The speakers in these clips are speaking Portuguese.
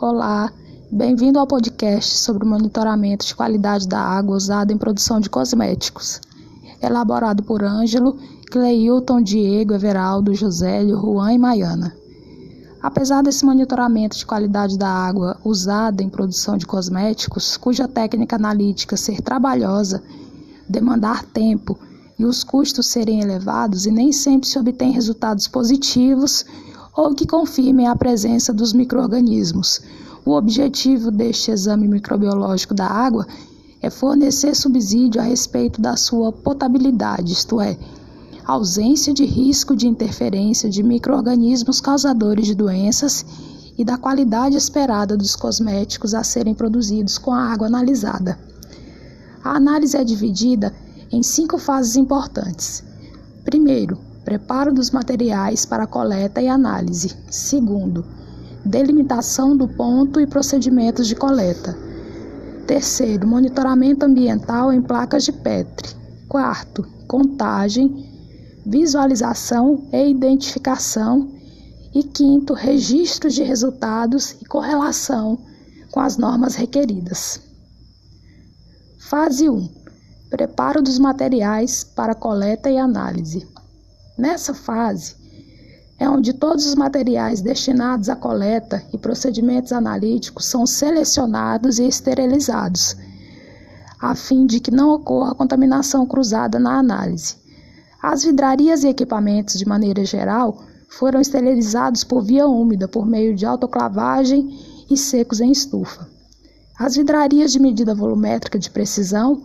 Olá, bem-vindo ao podcast sobre o monitoramento de qualidade da água usada em produção de cosméticos. Elaborado por Ângelo, Cleilton, Diego, Everaldo, Josélio, Juan e Maiana. Apesar desse monitoramento de qualidade da água usada em produção de cosméticos, cuja técnica analítica ser trabalhosa, demandar tempo e os custos serem elevados e nem sempre se obtém resultados positivos ou que confirmem a presença dos microorganismos. O objetivo deste exame microbiológico da água é fornecer subsídio a respeito da sua potabilidade, isto é, ausência de risco de interferência de microorganismos causadores de doenças e da qualidade esperada dos cosméticos a serem produzidos com a água analisada. A análise é dividida em cinco fases importantes. Primeiro, preparo dos materiais para coleta e análise. Segundo, delimitação do ponto e procedimentos de coleta. Terceiro, monitoramento ambiental em placas de Petri. Quarto, contagem, visualização e identificação. E quinto, registro de resultados e correlação com as normas requeridas. Fase 1 Preparo dos materiais para coleta e análise. Nessa fase, é onde todos os materiais destinados à coleta e procedimentos analíticos são selecionados e esterilizados, a fim de que não ocorra contaminação cruzada na análise. As vidrarias e equipamentos, de maneira geral, foram esterilizados por via úmida por meio de autoclavagem e secos em estufa. As vidrarias de medida volumétrica de precisão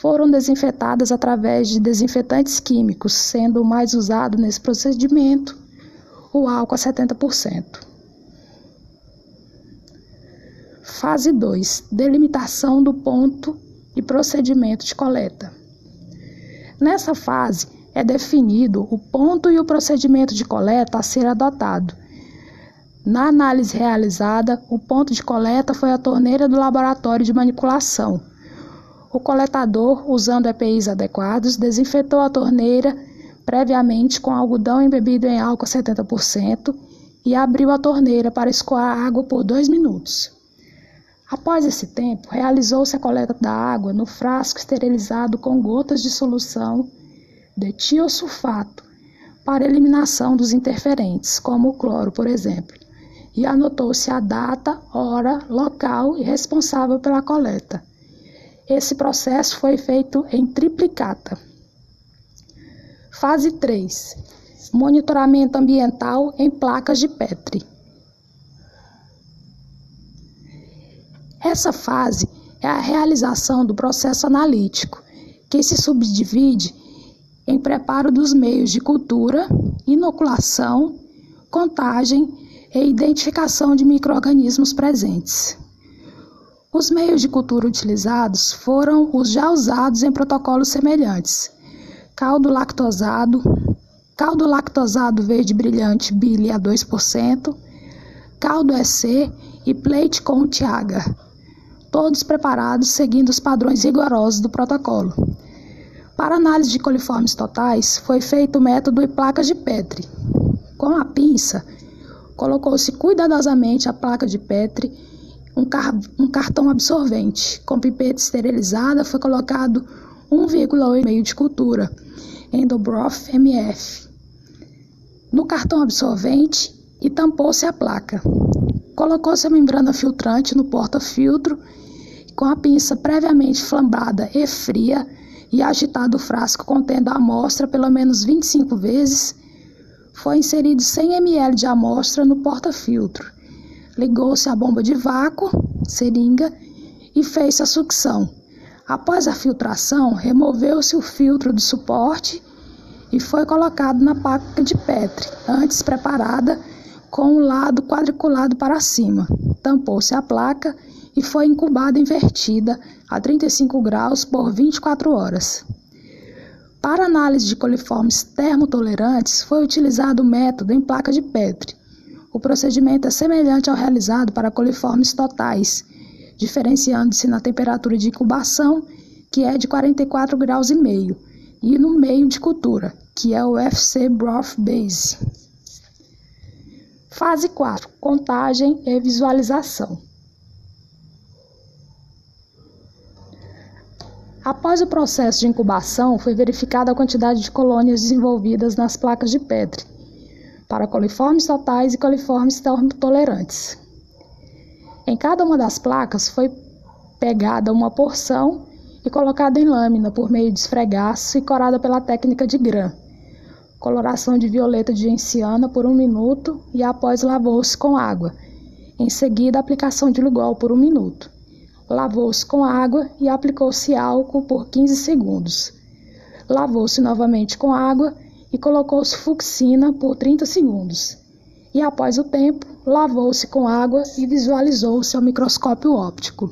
foram desinfetadas através de desinfetantes químicos, sendo o mais usado nesse procedimento o álcool a 70%. Fase 2: delimitação do ponto e procedimento de coleta. Nessa fase, é definido o ponto e o procedimento de coleta a ser adotado. Na análise realizada, o ponto de coleta foi a torneira do laboratório de manipulação o coletador, usando EPIs adequados, desinfetou a torneira previamente com algodão embebido em álcool 70% e abriu a torneira para escoar a água por dois minutos. Após esse tempo, realizou-se a coleta da água no frasco esterilizado com gotas de solução de tiosulfato para eliminação dos interferentes, como o cloro, por exemplo, e anotou-se a data, hora, local e responsável pela coleta. Esse processo foi feito em triplicata. Fase 3: Monitoramento ambiental em placas de Petri. Essa fase é a realização do processo analítico, que se subdivide em preparo dos meios de cultura, inoculação, contagem e identificação de microorganismos presentes. Os meios de cultura utilizados foram os já usados em protocolos semelhantes: caldo lactosado, caldo lactosado verde brilhante bile a 2%, caldo EC e plate com tiaga, todos preparados seguindo os padrões rigorosos do protocolo. Para análise de coliformes totais, foi feito o método e placas de Petri. Com a pinça, colocou-se cuidadosamente a placa de Petri um, car um cartão absorvente. Com pipeta esterilizada foi colocado 1,8 de cultura, Endobroth MF, no cartão absorvente e tampou-se a placa. Colocou-se a membrana filtrante no porta-filtro com a pinça previamente flambada e fria e agitado o frasco contendo a amostra pelo menos 25 vezes, foi inserido 100 ml de amostra no porta-filtro Ligou-se a bomba de vácuo, seringa, e fez a sucção. Após a filtração, removeu-se o filtro do suporte e foi colocado na placa de Petri, antes preparada com o lado quadriculado para cima. Tampou-se a placa e foi incubada invertida a 35 graus por 24 horas. Para análise de coliformes termotolerantes, foi utilizado o método em placa de Petri, o procedimento é semelhante ao realizado para coliformes totais, diferenciando-se na temperatura de incubação, que é de 44 graus e meio, e no meio de cultura, que é o FC Broth Base. Fase 4: contagem e visualização. Após o processo de incubação, foi verificada a quantidade de colônias desenvolvidas nas placas de Petri para coliformes totais e coliformes tolerantes. Em cada uma das placas foi pegada uma porção e colocada em lâmina por meio de esfregaço e corada pela técnica de Gram. Coloração de violeta de genciana por um minuto e após lavou-se com água. Em seguida, aplicação de Lugol por um minuto. Lavou-se com água e aplicou-se álcool por 15 segundos. Lavou-se novamente com água e colocou-se fucsina por 30 segundos. E após o tempo, lavou-se com água e visualizou-se ao microscópio óptico.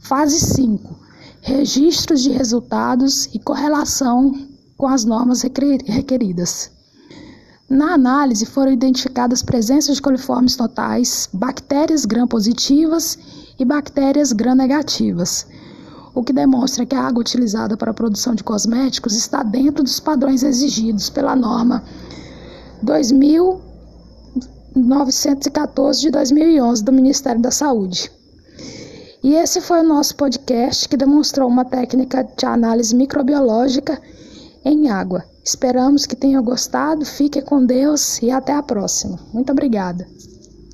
Fase 5: Registros de resultados e correlação com as normas requeridas. Na análise foram identificadas presenças de coliformes totais, bactérias gram-positivas e bactérias gram-negativas, o que demonstra que a água utilizada para a produção de cosméticos está dentro dos padrões exigidos pela norma 2914 de 2011 do Ministério da Saúde. E esse foi o nosso podcast que demonstrou uma técnica de análise microbiológica em água. Esperamos que tenham gostado, fique com Deus e até a próxima. Muito obrigada.